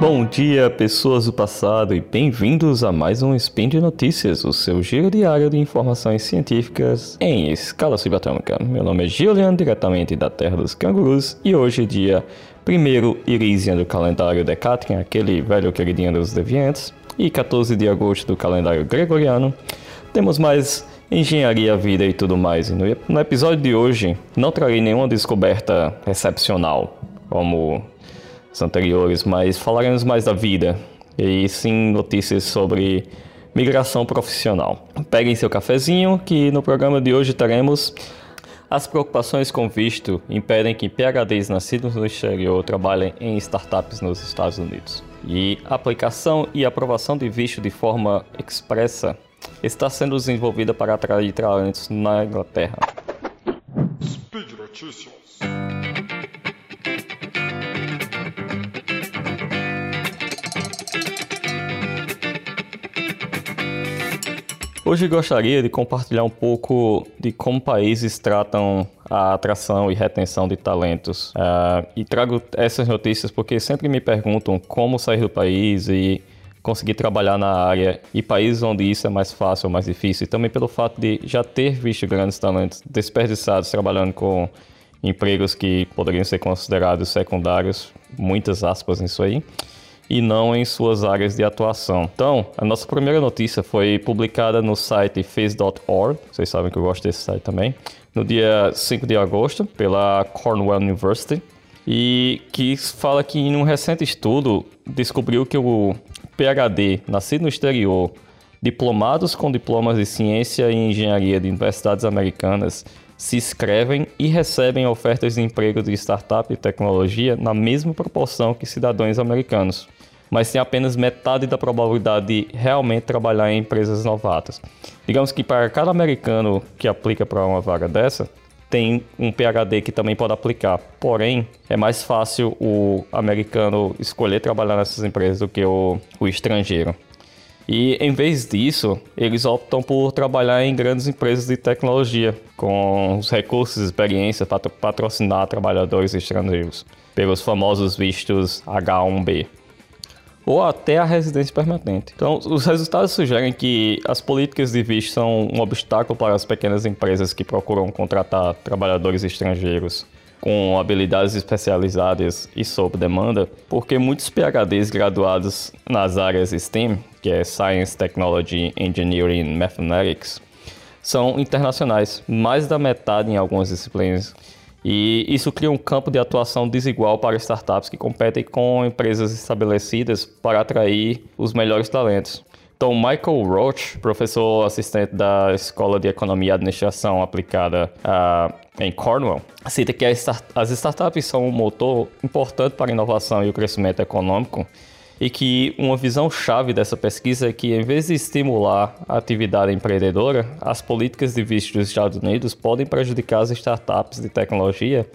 Bom dia, pessoas do passado, e bem-vindos a mais um Spin de Notícias, o seu giro diário de informações científicas em escala subatômica. Meu nome é Julian, diretamente da Terra dos Cangurus, e hoje, dia 1 Irisian do calendário Decatrian, aquele velho queridinho dos deviantes, e 14 de agosto do calendário Gregoriano, temos mais engenharia, vida e tudo mais. E no, episódio de hoje, não trarei nenhuma descoberta excepcional, como anteriores, mas falaremos mais da vida e sim notícias sobre migração profissional. Peguem seu cafezinho que no programa de hoje teremos as preocupações com visto impedem que PhDs nascidos no exterior trabalhem em startups nos Estados Unidos. E a aplicação e aprovação de visto de forma expressa está sendo desenvolvida para atrair talentos na Inglaterra. Speed Notícias. Hoje gostaria de compartilhar um pouco de como países tratam a atração e retenção de talentos. Uh, e trago essas notícias porque sempre me perguntam como sair do país e conseguir trabalhar na área e países onde isso é mais fácil ou mais difícil. E também pelo fato de já ter visto grandes talentos desperdiçados trabalhando com empregos que poderiam ser considerados secundários, muitas aspas nisso aí e não em suas áreas de atuação. Então, a nossa primeira notícia foi publicada no site face.org, vocês sabem que eu gosto desse site também, no dia 5 de agosto, pela Cornell University, e que fala que em um recente estudo descobriu que o PhD, nascido no exterior, diplomados com diplomas de ciência e engenharia de universidades americanas se inscrevem e recebem ofertas de emprego de startup e tecnologia na mesma proporção que cidadãos americanos mas tem apenas metade da probabilidade de realmente trabalhar em empresas novatas. Digamos que para cada americano que aplica para uma vaga dessa, tem um PhD que também pode aplicar. Porém, é mais fácil o americano escolher trabalhar nessas empresas do que o, o estrangeiro. E em vez disso, eles optam por trabalhar em grandes empresas de tecnologia, com os recursos e experiência para patrocinar trabalhadores estrangeiros, pelos famosos vistos H1B ou até a residência permanente. Então, os resultados sugerem que as políticas de visto são um obstáculo para as pequenas empresas que procuram contratar trabalhadores estrangeiros com habilidades especializadas e sob demanda, porque muitos PhDs graduados nas áreas STEM, que é Science, Technology, Engineering Mathematics, são internacionais, mais da metade em algumas disciplinas e isso cria um campo de atuação desigual para startups que competem com empresas estabelecidas para atrair os melhores talentos. Então, Michael Roach, professor assistente da Escola de Economia e Administração Aplicada uh, em Cornwall, cita que as startups são um motor importante para a inovação e o crescimento econômico e que uma visão chave dessa pesquisa é que, em vez de estimular a atividade empreendedora, as políticas de visto dos Estados Unidos podem prejudicar as startups de tecnologia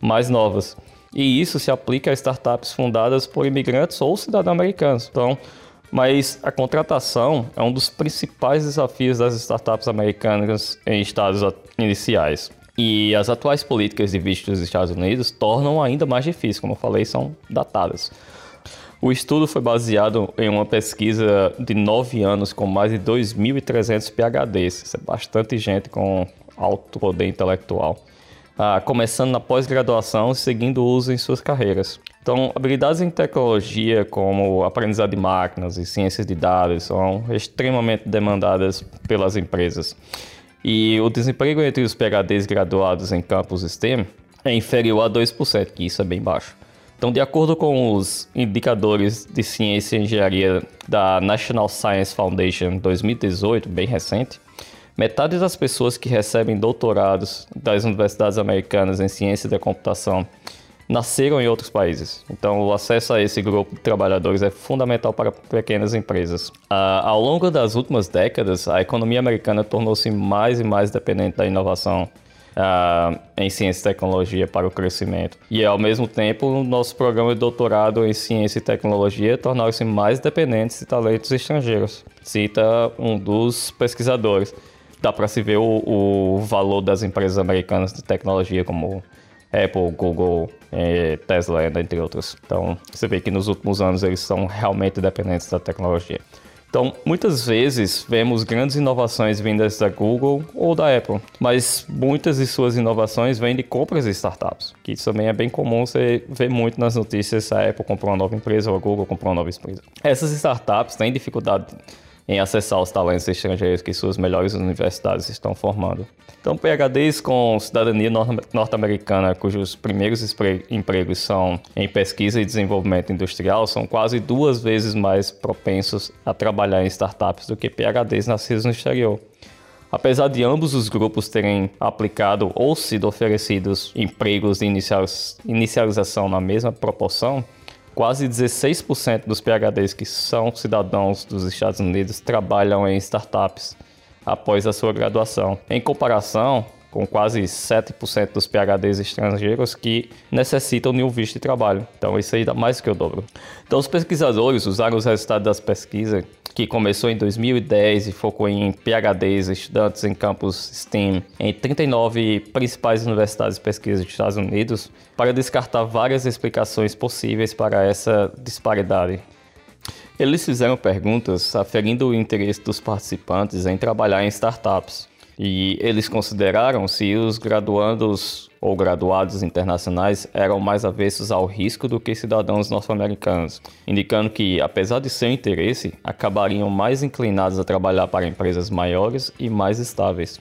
mais novas. E isso se aplica a startups fundadas por imigrantes ou cidadãos americanos. Então, mas a contratação é um dos principais desafios das startups americanas em estados iniciais. E as atuais políticas de visto dos Estados Unidos tornam ainda mais difícil, como eu falei, são datadas. O estudo foi baseado em uma pesquisa de nove anos com mais de 2.300 PhDs. Isso é bastante gente com alto poder intelectual. Ah, começando na pós-graduação e seguindo o uso em suas carreiras. Então, habilidades em tecnologia, como aprendizado de máquinas e ciências de dados, são extremamente demandadas pelas empresas. E o desemprego entre os PhDs graduados em campos STEM é inferior a 2%, que isso é bem baixo. Então, de acordo com os indicadores de ciência e engenharia da National Science Foundation 2018, bem recente, metade das pessoas que recebem doutorados das universidades americanas em ciência da computação nasceram em outros países. Então, o acesso a esse grupo de trabalhadores é fundamental para pequenas empresas. Uh, ao longo das últimas décadas, a economia americana tornou-se mais e mais dependente da inovação uh, em ciência e tecnologia para o crescimento. E ao mesmo tempo, nosso programa de doutorado em ciência e tecnologia tornou-se mais dependente de talentos estrangeiros, cita um dos pesquisadores. Dá para se ver o, o, valor das empresas americanas de tecnologia como Apple, Google, é, Tesla, entre outros. Então, você vê que nos últimos anos eles são realmente dependentes da tecnologia. Então, muitas vezes vemos grandes inovações vindas da Google ou da Apple, mas muitas de suas inovações vêm de compras de startups, que isso também é bem comum você ver muito nas notícias a Apple comprou uma nova empresa ou a Google comprou uma nova empresa. Essas startups têm dificuldade em acessar os talentos estrangeiros que suas melhores universidades estão formando. Então, PhDs com cidadania norte-americana, cujos primeiros empregos são em pesquisa e desenvolvimento industrial, são quase duas vezes mais propensos a trabalhar em startups do que PhDs nascidos no exterior. Apesar de ambos os grupos terem aplicado ou sido oferecidos empregos de inicialização na mesma proporção, Quase 16% dos PhDs que são cidadãos dos Estados Unidos trabalham em startups após a sua graduação. Em comparação, com quase 7% dos PhDs estrangeiros que necessitam de um visto de trabalho. Então, isso aí dá mais que o dobro. Então, os pesquisadores usaram os resultados das pesquisas que começou em 2010 e focou em PhDs, estudantes em campus STEM, em 39 principais universidades de pesquisa dos Estados Unidos, para descartar várias explicações possíveis para essa disparidade. Eles fizeram perguntas aferindo o interesse dos participantes em trabalhar em startups, e eles consideraram se os graduandos ou graduados internacionais eram mais avessos ao risco do que cidadãos norte-americanos, indicando que, apesar de seu interesse, acabariam mais inclinados a trabalhar para empresas maiores e mais estáveis.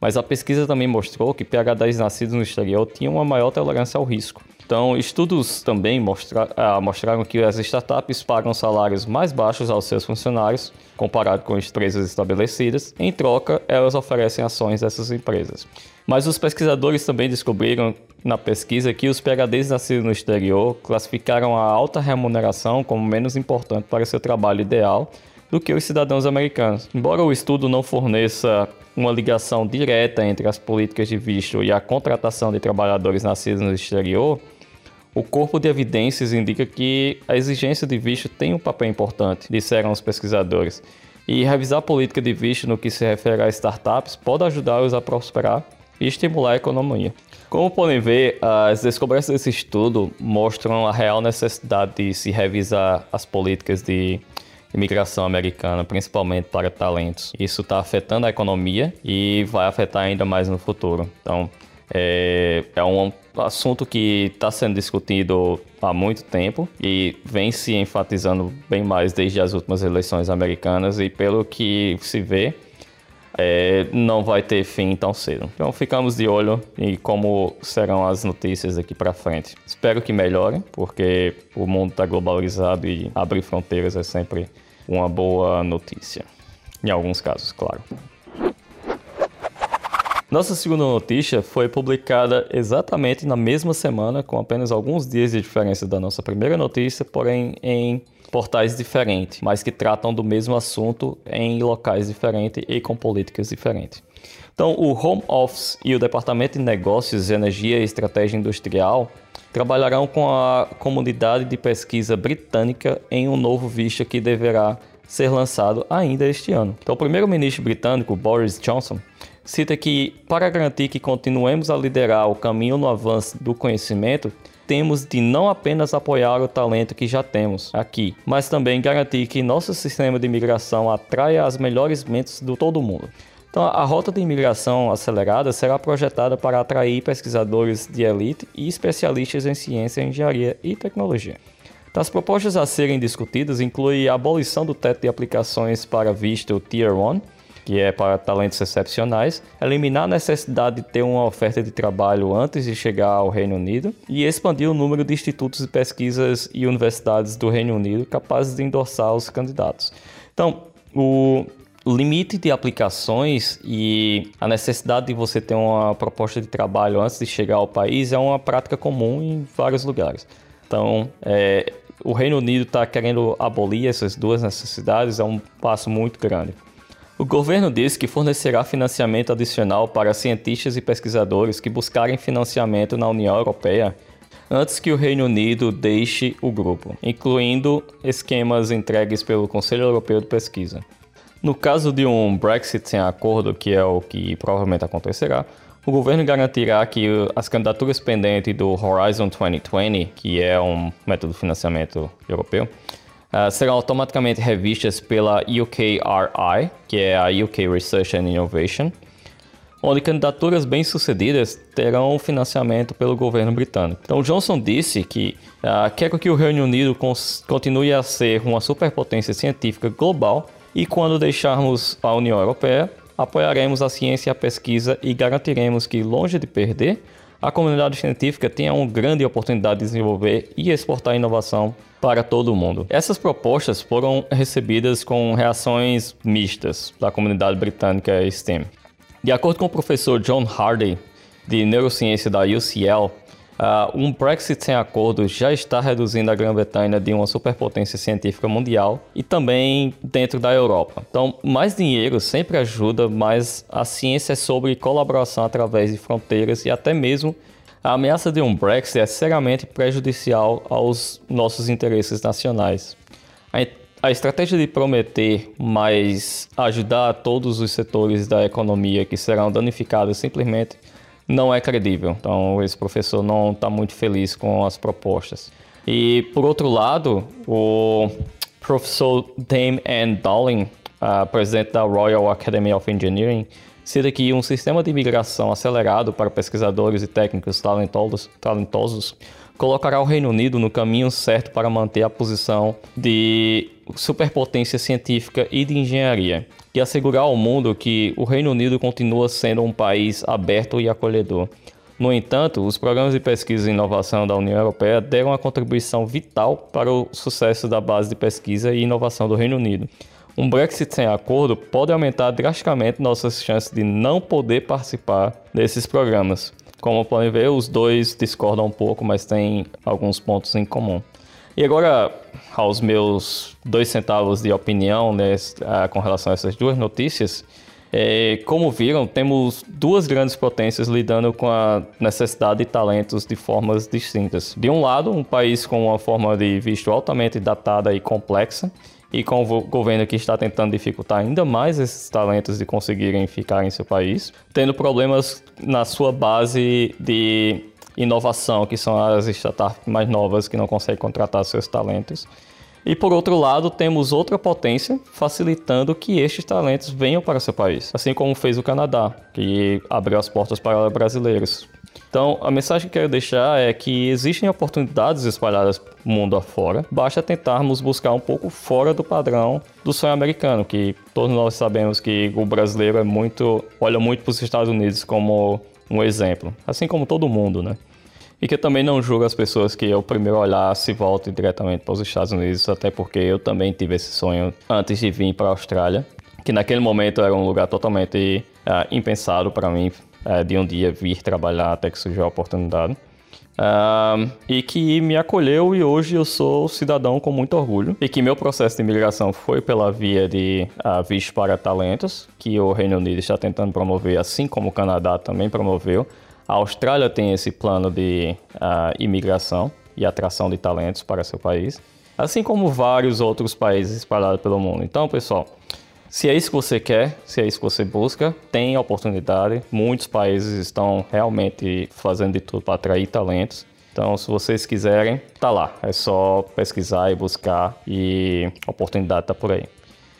Mas a pesquisa também mostrou que PhDs nascidos no exterior tinham uma maior tolerância ao risco. Então, estudos também mostra, ah, mostraram que as startups pagam salários mais baixos aos seus funcionários, comparado com empresas estabelecidas. Em troca, elas oferecem ações dessas empresas. Mas os pesquisadores também descobriram na pesquisa que os PhDs nascidos no exterior classificaram a alta remuneração como menos importante para seu trabalho ideal do que os cidadãos americanos. Embora o estudo não forneça uma ligação direta entre as políticas de visto e a contratação de trabalhadores nascidos no exterior, o corpo de evidências indica que a exigência de visto tem um papel importante, disseram os pesquisadores. E revisar a política de visto no que se refere a startups pode ajudá-los a prosperar e estimular a economia. Como podem ver, as descobertas desse estudo mostram a real necessidade de se revisar as políticas de imigração americana, principalmente para talentos. Isso está afetando a economia e vai afetar ainda mais no futuro. Então, é, é um assunto que está sendo discutido há muito tempo e vem se enfatizando bem mais desde as últimas eleições americanas e pelo que se vê, é, não vai ter fim tão cedo. Então ficamos de olho em como serão as notícias daqui para frente. Espero que melhore, porque o mundo está globalizado e abrir fronteiras é sempre uma boa notícia. Em alguns casos, claro. Nossa segunda notícia foi publicada exatamente na mesma semana, com apenas alguns dias de diferença da nossa primeira notícia, porém em portais diferentes, mas que tratam do mesmo assunto em locais diferentes e com políticas diferentes. Então, o Home Office e o Departamento de Negócios, Energia e Estratégia Industrial trabalharão com a comunidade de pesquisa britânica em um novo visto que deverá ser lançado ainda este ano. Então, o primeiro-ministro britânico Boris Johnson cita que, para garantir que continuemos a liderar o caminho no avanço do conhecimento, temos de não apenas apoiar o talento que já temos aqui, mas também garantir que nosso sistema de imigração atraia as melhores mentes do todo mundo. Então, a rota de imigração acelerada será projetada para atrair pesquisadores de elite e especialistas em ciência, engenharia e tecnologia. Então, as propostas a serem discutidas incluem a abolição do teto de aplicações para visto Tier 1, que é para talentos excepcionais, eliminar a necessidade de ter uma oferta de trabalho antes de chegar ao Reino Unido e expandir o número de institutos de pesquisas e universidades do Reino Unido capazes de endossar os candidatos. Então, o limite de aplicações e a necessidade de você ter uma proposta de trabalho antes de chegar ao país é uma prática comum em vários lugares. Então, é, o Reino Unido está querendo abolir essas duas necessidades, é um passo muito grande. O governo disse que fornecerá financiamento adicional para cientistas e pesquisadores que buscarem financiamento na União Europeia antes que o Reino Unido deixe o grupo, incluindo esquemas entregues pelo Conselho Europeu de Pesquisa. No caso de um Brexit sem acordo, que é o que provavelmente acontecerá, o governo garantirá que as candidaturas pendentes do Horizon 2020, que é um método de financiamento europeu, uh, serão automaticamente revistas pela UKRI, que é a UK Research and Innovation, onde candidaturas bem-sucedidas terão financiamento pelo governo britânico. Então, Johnson disse que uh, quer que o Reino Unido continue a ser uma superpotência científica global e quando deixarmos a União Europeia, apoiaremos a ciência e a pesquisa e garantiremos que, longe de perder, a comunidade científica tenha uma grande oportunidade de desenvolver e exportar inovação para todo o mundo. Essas propostas foram recebidas com reações mistas da comunidade britânica STEM. De acordo com o professor John Hardy, de neurociência da UCL, Uh, um Brexit sem acordo já está reduzindo a Grã-Bretanha de uma superpotência científica mundial e também dentro da Europa. Então, mais dinheiro sempre ajuda, mas a ciência é sobre colaboração através de fronteiras e até mesmo a ameaça de um Brexit é seriamente prejudicial aos nossos interesses nacionais. A, a estratégia de prometer mais ajudar todos os setores da economia que serão danificados simplesmente não é credível. Então, esse professor não está muito feliz com as propostas. E, por outro lado, o professor Dame Ann Dowling, presidente da Royal Academy of Engineering, cita que um sistema de imigração acelerado para pesquisadores e técnicos talentosos, talentosos colocará o Reino Unido no caminho certo para manter a posição de superpotência científica e de engenharia e assegurar ao mundo que o Reino Unido continua sendo um país aberto e acolhedor. No entanto, os programas de pesquisa e inovação da União Europeia deram uma contribuição vital para o sucesso da base de pesquisa e inovação do Reino Unido. Um Brexit sem acordo pode aumentar drasticamente nossas chances de não poder participar desses programas. Como podem ver, os dois discordam um pouco, mas têm alguns pontos em comum. E agora, aos meus dois centavos de opinião né, com relação a essas duas notícias. É, como viram, temos duas grandes potências lidando com a necessidade de talentos de formas distintas. De um lado, um país com uma forma de visto altamente datada e complexa, e com o governo que está tentando dificultar ainda mais esses talentos de conseguirem ficar em seu país, tendo problemas na sua base de inovação, que são as startups mais novas que não conseguem contratar seus talentos. E por outro lado, temos outra potência facilitando que estes talentos venham para seu país, assim como fez o Canadá, que abriu as portas para brasileiros. Então, a mensagem que eu quero deixar é que existem oportunidades espalhadas mundo afora, basta tentarmos buscar um pouco fora do padrão do sonho americano, que todos nós sabemos que o brasileiro é muito, olha muito para os Estados Unidos como um exemplo, assim como todo mundo, né? E que eu também não julgo as pessoas que ao primeiro olhar se voltem diretamente para os Estados Unidos, até porque eu também tive esse sonho antes de vir para a Austrália, que naquele momento era um lugar totalmente uh, impensado para mim, uh, de um dia vir trabalhar até que surgiu a oportunidade. E que me acolheu e hoje eu sou cidadão com muito orgulho. E que meu processo de imigração foi pela via de uh, visto para talentos, que o Reino Unido está tentando promover, assim como o Canadá também promoveu. A Austrália tem esse plano de uh, imigração e atração de talentos para seu país, assim como vários outros países espalhados pelo mundo. Então, pessoal, se é isso que você quer, se é isso que você busca, tem oportunidade. Muitos países estão realmente fazendo de tudo para atrair talentos. Então, se vocês quiserem, tá lá. É só pesquisar e buscar e a oportunidade está por aí.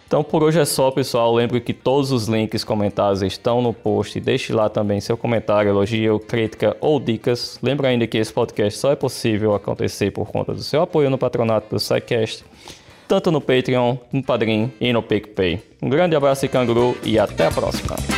Então por hoje é só, pessoal. Lembre que todos os links comentados estão no post. Deixe lá também seu comentário, elogio, crítica ou dicas. Lembre ainda que esse podcast só é possível acontecer por conta do seu apoio no patronato do SciCast tanto no Patreon, no Padrim e no PicPay. Um grande abraço e canguru e até a próxima!